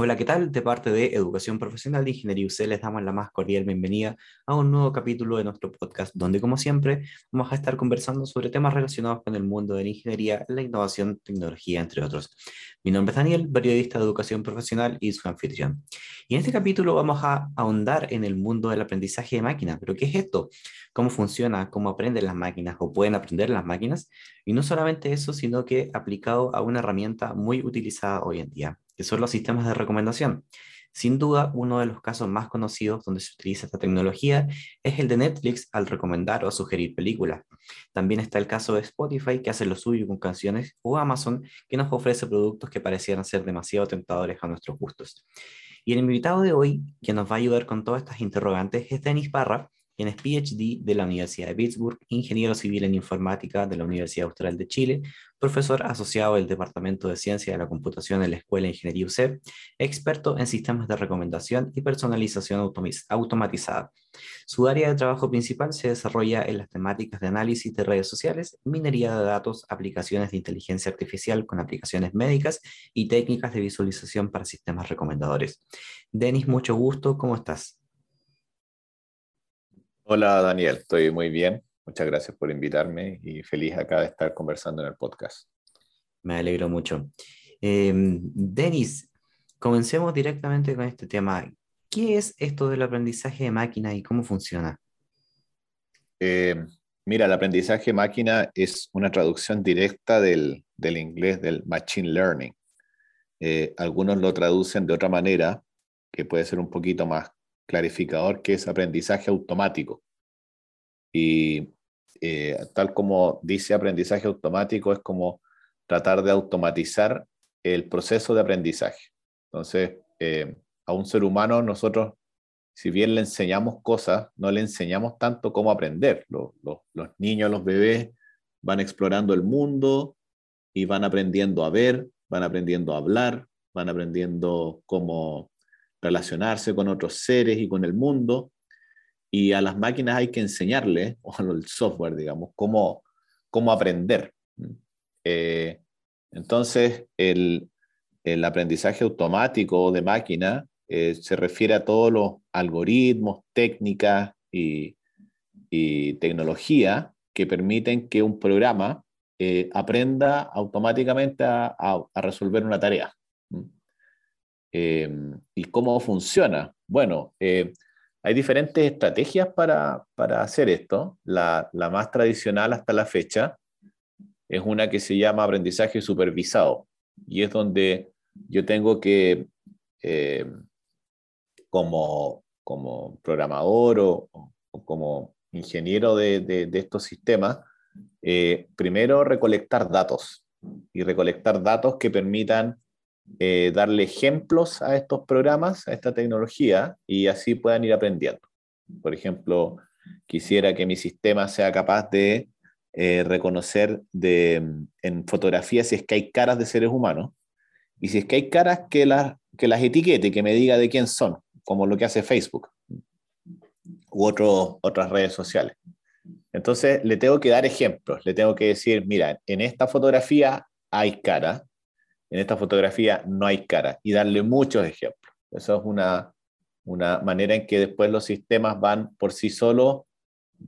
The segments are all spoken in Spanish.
Hola, ¿qué tal? De parte de Educación Profesional de Ingeniería UC les damos la más cordial bienvenida a un nuevo capítulo de nuestro podcast, donde como siempre vamos a estar conversando sobre temas relacionados con el mundo de la ingeniería, la innovación, tecnología, entre otros. Mi nombre es Daniel, periodista de Educación Profesional y su anfitrión. Y en este capítulo vamos a ahondar en el mundo del aprendizaje de máquinas. ¿Pero qué es esto? ¿Cómo funciona? ¿Cómo aprenden las máquinas o pueden aprender las máquinas? Y no solamente eso, sino que aplicado a una herramienta muy utilizada hoy en día que son los sistemas de recomendación. Sin duda, uno de los casos más conocidos donde se utiliza esta tecnología es el de Netflix al recomendar o sugerir películas. También está el caso de Spotify que hace lo suyo con canciones o Amazon que nos ofrece productos que parecieran ser demasiado tentadores a nuestros gustos. Y el invitado de hoy, que nos va a ayudar con todas estas interrogantes, es Denis Parra, quien PhD de la Universidad de Pittsburgh, ingeniero civil en informática de la Universidad Austral de Chile, profesor asociado del Departamento de Ciencia de la Computación en la Escuela de Ingeniería UCEP, experto en sistemas de recomendación y personalización automatizada. Su área de trabajo principal se desarrolla en las temáticas de análisis de redes sociales, minería de datos, aplicaciones de inteligencia artificial con aplicaciones médicas y técnicas de visualización para sistemas recomendadores. Denis, mucho gusto, ¿cómo estás? Hola Daniel, estoy muy bien. Muchas gracias por invitarme y feliz acá de estar conversando en el podcast. Me alegro mucho. Eh, Denis, comencemos directamente con este tema. ¿Qué es esto del aprendizaje de máquina y cómo funciona? Eh, mira, el aprendizaje de máquina es una traducción directa del, inglés del machine learning. Eh, algunos lo traducen de otra manera, que puede ser un poquito más clarificador que es aprendizaje automático. Y eh, tal como dice aprendizaje automático, es como tratar de automatizar el proceso de aprendizaje. Entonces, eh, a un ser humano nosotros, si bien le enseñamos cosas, no le enseñamos tanto cómo aprender. Los, los niños, los bebés van explorando el mundo y van aprendiendo a ver, van aprendiendo a hablar, van aprendiendo cómo relacionarse con otros seres y con el mundo. Y a las máquinas hay que enseñarles, o al software, digamos, cómo, cómo aprender. Eh, entonces, el, el, aprendizaje automático de máquina eh, se refiere a todos los algoritmos, técnicas y, y tecnología que permiten que un programa eh, aprenda automáticamente a, a, resolver una tarea. Em, ¿Y cómo funciona? Bueno, eh, hay diferentes estrategias para, para hacer esto. La, la, más tradicional hasta la fecha es una que se llama aprendizaje supervisado y es donde yo tengo que, em, como, como programador o, como ingeniero de, de, estos sistemas, eh, primero recolectar datos y recolectar datos que permitan eh, darle ejemplos a estos programas, a esta tecnología, y así puedan ir aprendiendo. Por ejemplo, quisiera que mi sistema sea capaz de eh, reconocer en fotografía si es que hay caras de seres humanos, y si es que hay caras que las, que las etiquete, que me diga de quién son, como lo que hace Facebook u otras redes sociales. Entonces, le tengo que dar ejemplos, le tengo que decir, mira, en esta fotografía hay cara, en esta fotografía no hay cara y darle muchos ejemplos. Eso es una, una manera en que después los sistemas van por sí solos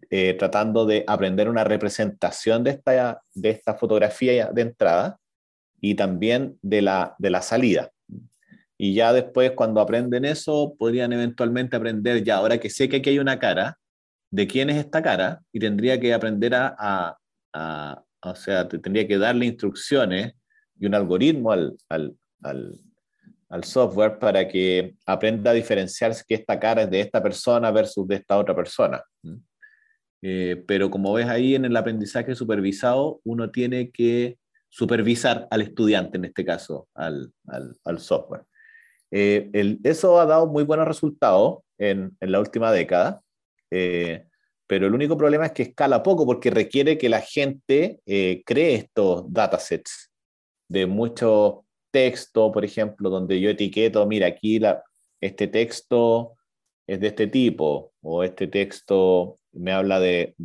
eh, tratando de aprender una representación de esta, de esta fotografía de entrada y también de la, de la salida. Y ya después, cuando aprenden eso, podrían eventualmente aprender, ya ahora que sé que aquí hay una cara, de quién es esta cara, y tendría que aprender a, a, a o sea, tendría que darle instrucciones y un algoritmo al, al, al, software para que aprenda a diferenciar que esta cara es de esta persona versus de esta otra persona. Eh, pero como ves ahí en el aprendizaje supervisado, uno tiene que supervisar al estudiante, en este caso, al, software. Eh, eso ha dado muy buenos resultados en, en la última década, eh, pero el único problema es que escala poco porque requiere que la gente cree estos datasets de mucho texto, por ejemplo, donde yo etiqueto, mira, aquí la, este texto es de este tipo, o este texto me habla de,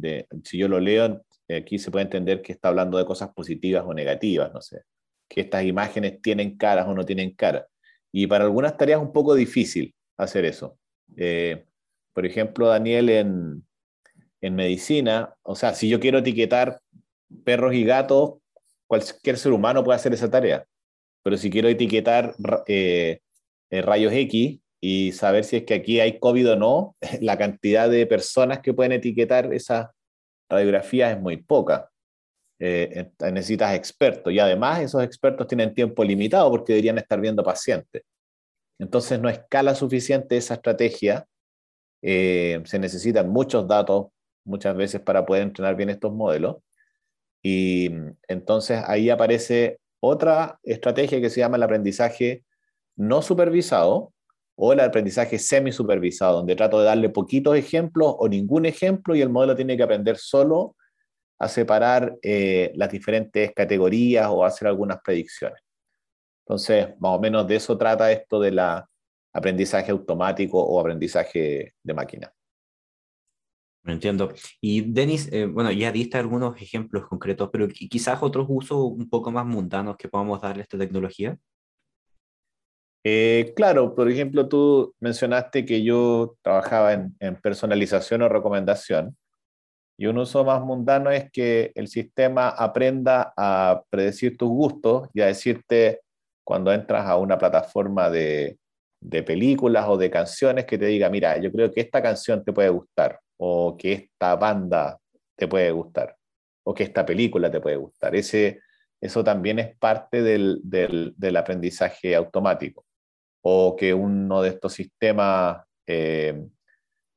si yo lo leo, aquí se puede entender que está hablando de cosas positivas o negativas, no sé, que estas imágenes tienen caras o no tienen cara. Y para algunas tareas es un poco difícil hacer eso. Eh, por ejemplo, Daniel, en, en medicina, o sea, si yo quiero etiquetar perros y gatos, cualquier ser humano puede hacer esa tarea. Pero si quiero etiquetar eh, eh, rayos X y saber si es que aquí hay COVID o no, la cantidad de personas que pueden etiquetar esa radiografía es muy poca. Eh, necesitas expertos y además esos expertos tienen tiempo limitado porque deberían estar viendo pacientes. Entonces no escala suficiente esa estrategia. se necesitan muchos datos muchas veces para poder entrenar bien estos modelos. Y entonces ahí aparece otra estrategia que se llama el aprendizaje no supervisado o el aprendizaje semi-supervisado, donde trato de darle poquitos ejemplos o ningún ejemplo y el modelo tiene que aprender solo a separar eh, las diferentes categorías o hacer algunas predicciones. Entonces, más o menos de eso trata esto de la aprendizaje automático o aprendizaje de máquina. Entiendo. Y Denis, eh, bueno, ya diste algunos ejemplos concretos, pero quizás otros usos un poco más mundanos que podamos darle a esta tecnología. Eh, claro, por ejemplo, tú mencionaste que yo trabajaba en, personalización o recomendación. Y un uso más mundano es que el sistema aprenda a predecir tus gustos y a decirte cuando entras a una plataforma de, de películas o de canciones que te diga, mira, yo creo que esta canción te puede gustar o que esta banda te puede gustar, o que esta película te puede gustar. Ese, eso también es parte del, del, aprendizaje automático. O que uno de estos sistemas, eh,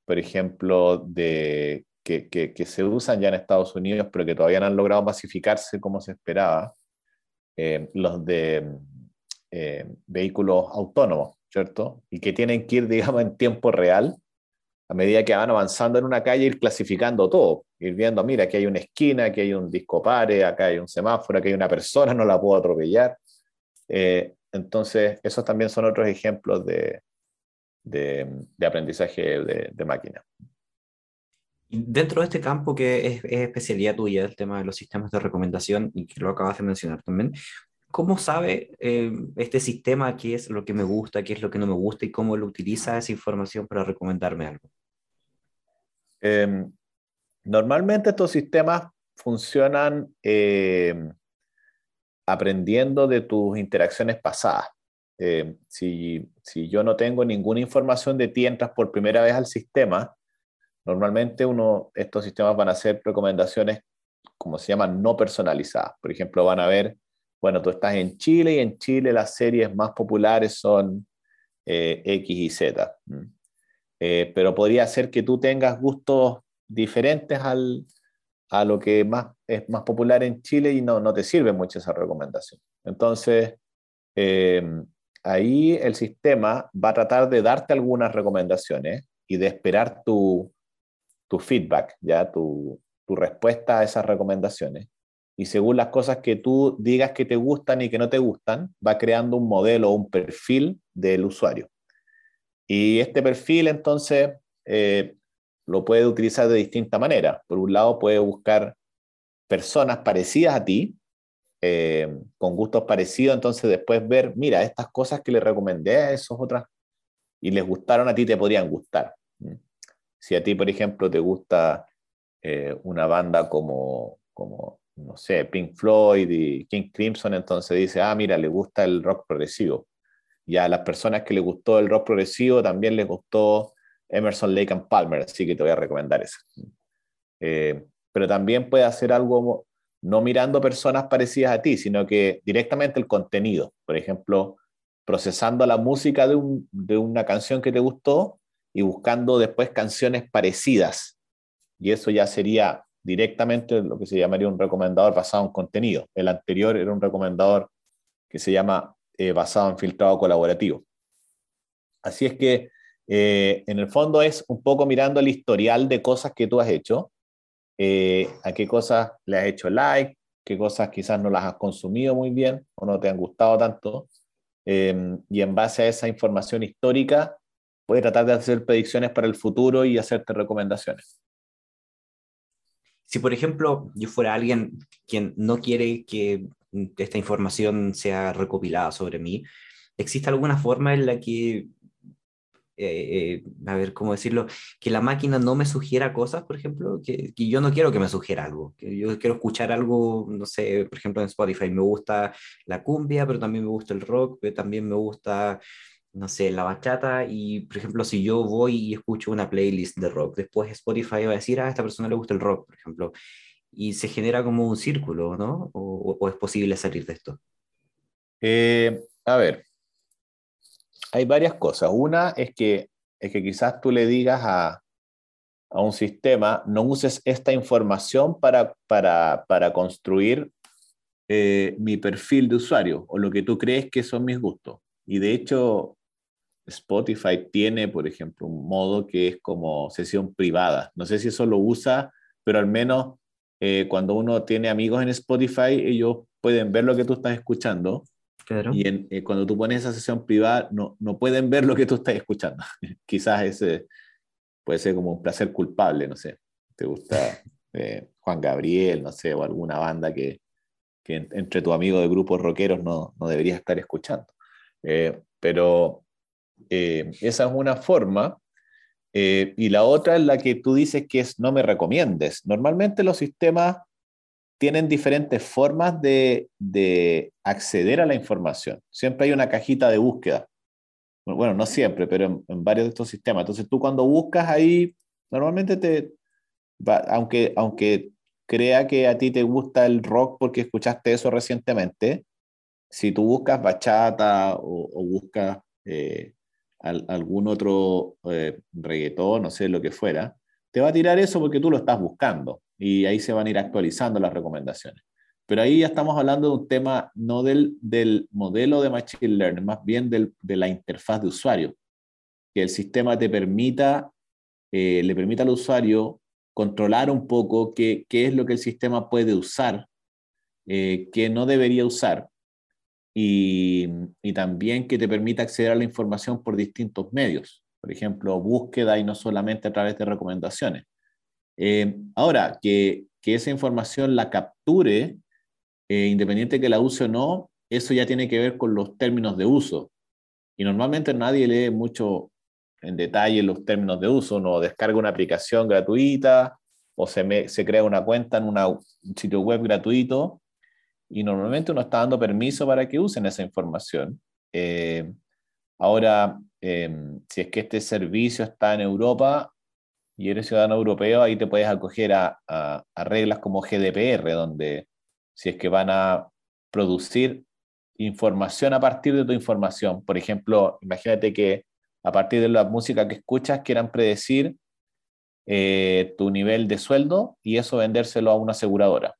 por ejemplo, de, que, que, se usan ya en Estados Unidos, pero que todavía no han logrado masificarse como se esperaba, eh, los de eh, vehículos autónomos, ¿cierto? Y que tienen que ir, digamos, en tiempo real a medida que van avanzando en una calle, ir clasificando todo, ir viendo, mira, aquí hay una esquina, aquí hay un disco pare, acá hay un semáforo, aquí hay una persona, no la puedo atropellar. Eh, entonces, esos también son otros ejemplos de, de, aprendizaje de, máquina. Dentro de este campo que es, especialidad tuya, el tema de los sistemas de recomendación, y que lo acabas de mencionar también, ¿cómo sabe eh, este sistema qué es lo que me gusta, qué es lo que no me gusta y cómo lo utiliza esa información para recomendarme algo? Em, normalmente estos sistemas funcionan em, aprendiendo de tus interacciones pasadas. Em, si, si, yo no tengo ninguna información de ti, entras por primera vez al sistema, normalmente uno, estos sistemas van a hacer recomendaciones, como se llaman, no personalizadas. Por ejemplo, van a ver, bueno, tú estás en Chile y en Chile las series más populares son eh, X y Z. Eh, pero podría ser que tú tengas gustos diferentes al, a lo que más, es más popular en Chile y no, no te sirve mucho esa recomendación. Entonces, eh, ahí el sistema va a tratar de darte algunas recomendaciones y de esperar tu, tu feedback, ya tu, tu respuesta a esas recomendaciones. Y según las cosas que tú digas que te gustan y que no te gustan, va creando un modelo o un perfil del usuario. Y este perfil entonces eh, lo puede utilizar de distinta manera. Por un lado puede buscar personas parecidas a ti, eh, con gustos parecidos, entonces después ver, mira, estas cosas que le recomendé a esos otras y les gustaron a ti, te podrían gustar. Si a ti, por ejemplo, te gusta eh, una banda como, como, no sé, Pink Floyd y King Crimson, entonces dice, ah, mira, le gusta el rock progresivo. Y a las personas que les gustó el rock progresivo también les gustó Emerson, Lake and Palmer, así que te voy a recomendar eso. Eh, pero también puede hacer algo no mirando personas parecidas a ti, sino que directamente el contenido. Por ejemplo, procesando la música de una canción que te gustó y buscando después canciones parecidas. Y eso ya sería directamente lo que se llamaría un recomendador basado en contenido. El anterior era un recomendador que se llama eh, basado en filtrado colaborativo. Así es que eh, en el fondo es un poco mirando el historial de cosas que tú has hecho, eh, a qué cosas le has hecho like, qué cosas quizás no las has consumido muy bien o no te han gustado tanto, em, y en base a esa información histórica puedes tratar de hacer predicciones para el futuro y hacerte recomendaciones. Si, por ejemplo, yo fuera alguien quien no quiere que esta información sea recopilada sobre mí, ¿existe alguna forma en la que eh, a ver, ¿cómo decirlo? Que la máquina no me sugiera cosas, por ejemplo, que, que, yo no quiero que me sugiera algo, que yo quiero escuchar algo, no sé, por ejemplo en Spotify me gusta la cumbia, pero también me gusta el rock, pero también me gusta, no sé, la bachata, y por ejemplo, si yo voy y escucho una playlist de rock, después Spotify va a decir, ah, a esta persona le gusta el rock, por ejemplo, y se genera como un círculo, ¿no? ¿O, o es posible salir de esto? Eh, a ver, hay varias cosas. Una es que, es que quizás tú le digas a, a un sistema, no uses esta información para, para, para construir eh, mi perfil de usuario o lo que tú crees que son mis gustos. Y de hecho, Spotify tiene, por ejemplo, un modo que es como sesión privada. No sé si eso lo usa, pero al menos eh, cuando uno tiene amigos en Spotify, ellos pueden ver lo que tú estás escuchando y eh, cuando tú pones esa sesión privada, no, no pueden ver lo que tú estás escuchando. Quizás ese puede ser como un placer culpable, no sé. Te gusta eh, Juan Gabriel, no sé, o alguna banda que, que entre tu amigo de grupos rockeros no, no deberías estar escuchando. Eh, pero esa es una forma. Y la otra es la que tú dices que es no me recomiendes. Normalmente los sistemas tienen diferentes formas de, acceder a la información. Siempre hay una cajita de búsqueda. Bueno, no siempre, pero en, varios de estos sistemas. Entonces tú cuando buscas ahí, normalmente te, aunque, aunque crea que a ti te gusta el rock porque escuchaste eso recientemente, si tú buscas bachata o, buscas eh, algún otro eh, reggaetón, no sé lo que fuera, te va a tirar eso porque tú lo estás buscando y ahí se van a ir actualizando las recomendaciones. Pero ahí ya estamos hablando de un tema no del, del modelo de Machine Learning, más bien del, de la interfaz de usuario, que el sistema te permita, eh, le permita al usuario controlar un poco qué, qué es lo que el sistema puede usar, eh, qué no debería usar, y, también que te permita acceder a la información por distintos medios, por ejemplo, búsqueda y no solamente a través de recomendaciones. Eh, ahora, que, que, esa información la capture, eh, independiente que la use o no, eso ya tiene que ver con los términos de uso. Y normalmente nadie lee mucho en detalle los términos de uso, uno descarga una aplicación gratuita o se, se crea una cuenta en un sitio web gratuito y normalmente uno está dando permiso para que usen esa información. Eh, ahora, si es que este servicio está en Europa, y eres ciudadano europeo, ahí te puedes acoger a, reglas como GDPR, donde si es que van a producir información a partir de tu información, por ejemplo, imagínate que a partir de la música que escuchas quieran predecir eh, tu nivel de sueldo y eso vendérselo a una aseguradora.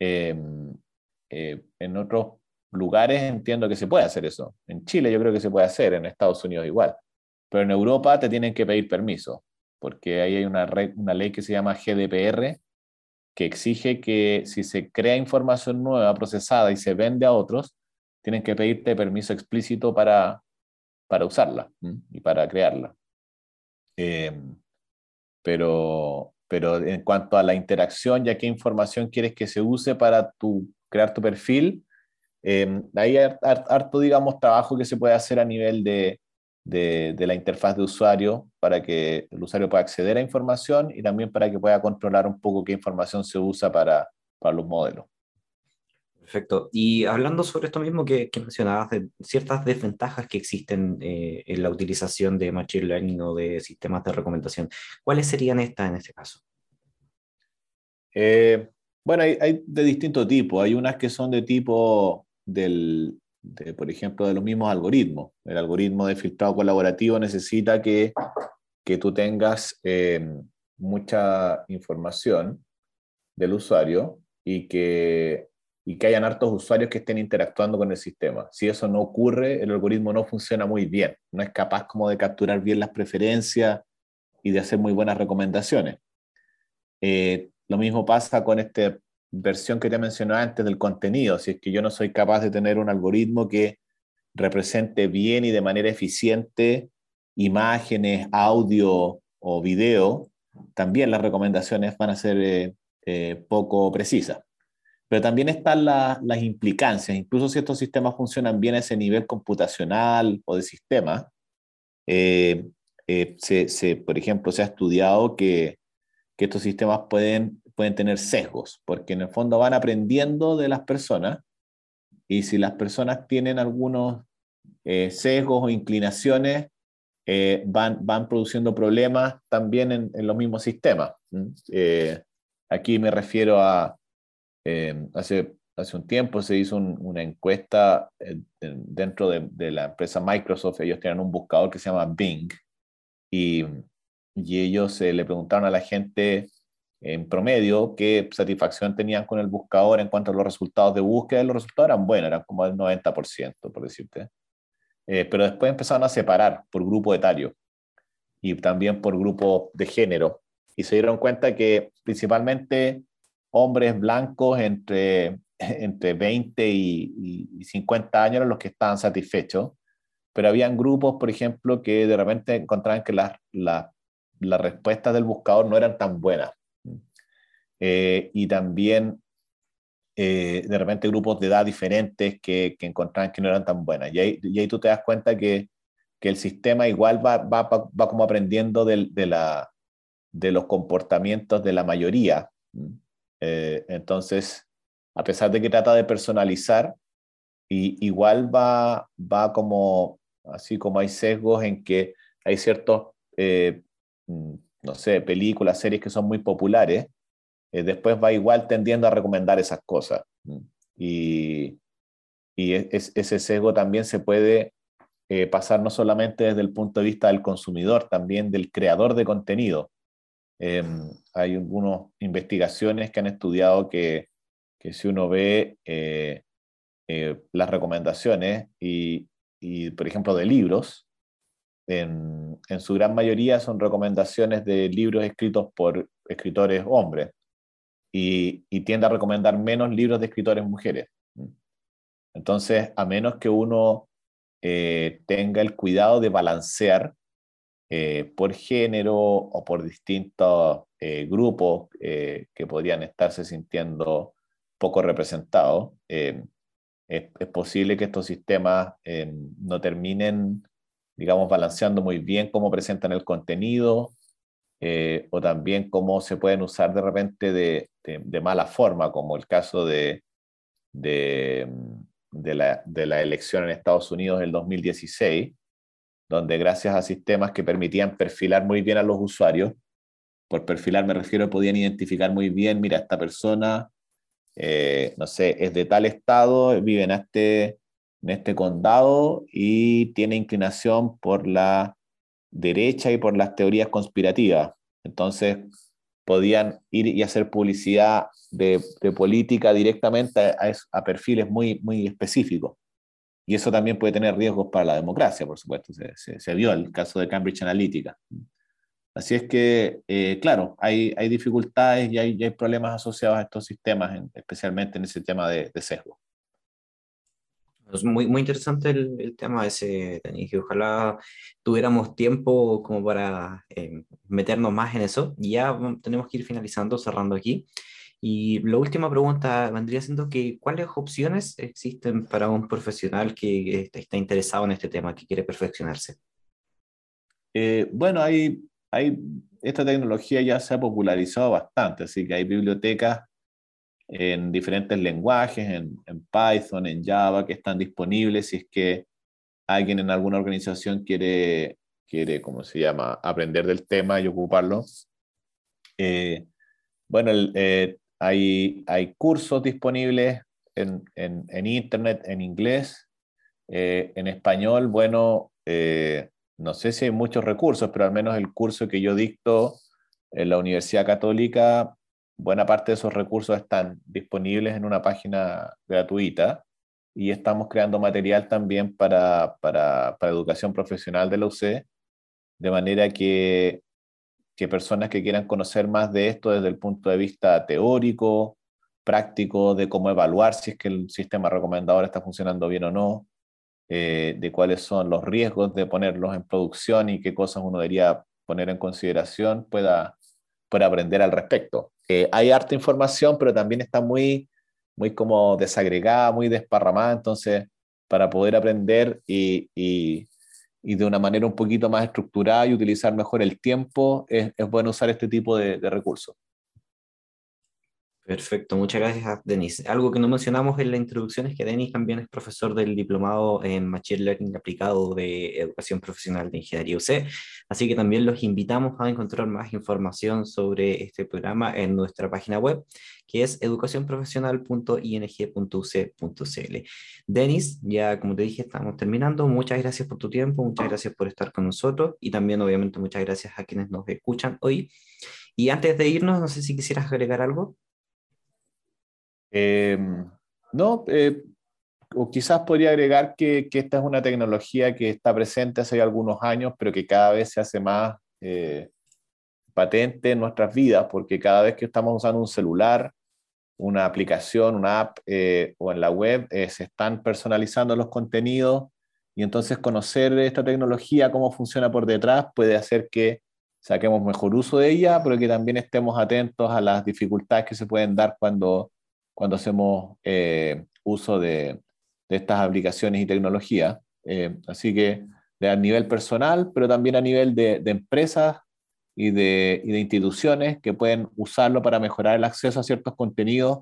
Em, eh, en otros lugares entiendo que se puede hacer eso. En Chile yo creo que se puede hacer, en Estados Unidos igual. Pero en Europa te tienen que pedir permiso porque ahí hay una, una ley que se llama GDPR, que exige que si se crea información nueva procesada y se vende a otros, tienen que pedirte permiso explícito para, para usarla y para crearla. Em, pero, pero en cuanto a la interacción, ya qué información quieres que se use para tu, crear tu perfil, ahí hay harto, digamos, trabajo que se puede hacer a nivel de, de, la interfaz de usuario para que el usuario pueda acceder a información y también para que pueda controlar un poco qué información se usa para, para los modelos. Perfecto. Y hablando sobre esto mismo que, mencionabas, de ciertas desventajas que existen eh, en la utilización de Machine Learning o de sistemas de recomendación, ¿cuáles serían estas en este caso? Eh, bueno, hay, de distinto tipo. Hay unas que son de tipo del, por ejemplo, de los mismos algoritmos. El algoritmo de filtrado colaborativo necesita que, que tú tengas eh, mucha información del usuario y que, y que hayan hartos usuarios que estén interactuando con el sistema. Si eso no ocurre, el algoritmo no funciona muy bien, no es capaz como de capturar bien las preferencias y de hacer muy buenas recomendaciones. Eh, lo mismo pasa con este versión que te mencionaba antes del contenido, si es que yo no soy capaz de tener un algoritmo que represente bien y de manera eficiente imágenes, audio o video, también las recomendaciones van a ser eh, eh, poco precisas. Pero también están las implicancias. Incluso si estos sistemas funcionan bien a ese nivel computacional o de sistema, eh, eh, se, por ejemplo, se ha estudiado que, que, estos sistemas pueden, pueden tener sesgos, porque en el fondo van aprendiendo de las personas y si las personas tienen algunos eh, sesgos o inclinaciones, van, van produciendo problemas también en, en los mismos sistemas. aquí me refiero a, hace, hace un tiempo se hizo una encuesta dentro de, la empresa Microsoft, ellos tienen un buscador que se llama Bing, y, y ellos le preguntaron a la gente en promedio qué satisfacción tenían con el buscador en cuanto a los resultados de búsqueda, los resultados eran buenos, eran como el 90%, por decirte. Eh, pero después empezaron a separar por grupo etario y también por grupo de género. Y se dieron cuenta que principalmente hombres blancos entre, entre 20 y, y 50 años eran los que estaban satisfechos pero habían grupos, por ejemplo, que de repente encontraban que las, las respuestas del buscador no eran tan buenas. Eh, y también eh, de repente grupos de edad diferentes que, que, encontraban que no eran tan buenas. Y ahí, y ahí tú te das cuenta que, que el sistema igual va, va, va como aprendiendo de, de, la, de, los comportamientos de la mayoría. Eh, entonces, a pesar de que trata de personalizar, y, igual va, va como así como hay sesgos en que hay ciertos, eh, mm, no sé, películas, series que son muy populares, eh, después va igual tendiendo a recomendar esas cosas. Y, y ese sesgo también se puede pasar no solamente desde el punto de vista del consumidor, también del creador de contenido. Em, hay algunas investigaciones que han estudiado que, que si uno ve las recomendaciones y, por ejemplo, de libros, en, su gran mayoría son recomendaciones de libros escritos por escritores hombres y, y tiende a recomendar menos libros de escritores mujeres. Entonces, a menos que uno eh, tenga el cuidado de balancear eh, por género o por distintos eh, grupos que podrían estarse sintiendo poco representados, es, posible que estos sistemas eh, no terminen, digamos, balanceando muy bien cómo presentan el contenido eh, o también cómo se pueden usar de repente de, de, mala forma, como el caso de, de, de, la, de la elección en Estados Unidos del 2016, donde gracias a sistemas que permitían perfilar muy bien a los usuarios, por perfilar me refiero, podían identificar muy bien, mira, esta persona eh, no sé, es de tal estado, vive en este, en este condado y tiene inclinación por la derecha y por las teorías conspirativas. Entonces, podían ir y hacer publicidad de, política directamente a, a, perfiles muy, muy específicos. Y eso también puede tener riesgos para la democracia, por supuesto. Se, se, se vio el caso de Cambridge Analytica. Así es que, eh, claro, hay, hay dificultades y hay, hay, problemas asociados a estos sistemas, especialmente en ese tema de, sesgo. Es muy, muy interesante el, el tema ese, Denis, ojalá tuviéramos tiempo como para eh, meternos más en eso. Ya tenemos que ir finalizando, cerrando aquí. Y la última pregunta vendría siendo que ¿cuáles opciones existen para un profesional que está interesado en este tema, que quiere perfeccionarse? Eh, bueno, hay hay, esta tecnología ya se ha popularizado bastante, así que hay bibliotecas en diferentes lenguajes, en, Python, en Java, que están disponibles si es que alguien en alguna organización quiere, quiere ¿cómo se llama?, aprender del tema y ocuparlo. Eh, bueno, eh, hay, hay cursos disponibles en, en, en Internet, en inglés, eh, en español, bueno, no sé si hay muchos recursos, pero al menos el curso que yo dicto en la Universidad Católica, buena parte de esos recursos están disponibles en una página gratuita y estamos creando material también para, para, para educación profesional de la UC, de manera que, que personas que quieran conocer más de esto desde el punto de vista teórico, práctico, de cómo evaluar si es que el sistema recomendador está funcionando bien o no, eh, de cuáles son los riesgos de ponerlos en producción y qué cosas uno debería poner en consideración, pueda, pueda aprender al respecto. Eh, hay harta información, pero también está muy muy como desagregada, muy desparramada, entonces para poder aprender y, y, y, de una manera un poquito más estructurada y utilizar mejor el tiempo, es, bueno usar este tipo de, de recursos. Perfecto, muchas gracias, Denis. Algo que no mencionamos en la introducción es que Denis también es profesor del diplomado en Machine Learning aplicado de Educación Profesional de Ingeniería UC, así que también los invitamos a encontrar más información sobre este programa en nuestra página web, que es educacionprofesional.ing.uc.cl. Denis, ya como te dije, estamos terminando. Muchas gracias por tu tiempo, muchas gracias por estar con nosotros y también, obviamente, muchas gracias a quienes nos escuchan hoy. Y antes de irnos, no sé si quisieras agregar algo. Eh, no, eh, o quizás podría agregar que, que, esta es una tecnología que está presente hace algunos años, pero que cada vez se hace más eh, patente en nuestras vidas, porque cada vez que estamos usando un celular, una aplicación, una app eh, o en la web, eh, se están personalizando los contenidos y entonces conocer esta tecnología, cómo funciona por detrás, puede hacer que saquemos mejor uso de ella, pero que también estemos atentos a las dificultades que se pueden dar cuando cuando hacemos eh, uso de, de, estas aplicaciones y tecnologías. Eh, así que a nivel personal, pero también a nivel de, de empresas y de, y de, instituciones que pueden usarlo para mejorar el acceso a ciertos contenidos.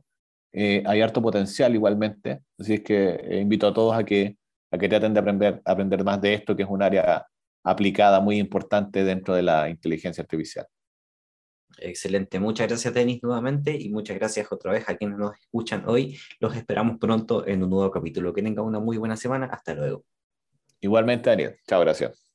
Eh, hay harto potencial igualmente. Así es que invito a todos a que, a que traten de aprender, aprender más de esto, que es un área aplicada muy importante dentro de la inteligencia artificial. Excelente, muchas gracias Denis nuevamente y muchas gracias otra vez a quienes nos escuchan hoy. Los esperamos pronto en un nuevo capítulo. Que tengan una muy buena semana. Hasta luego. Igualmente, Daniel. Chao, gracias.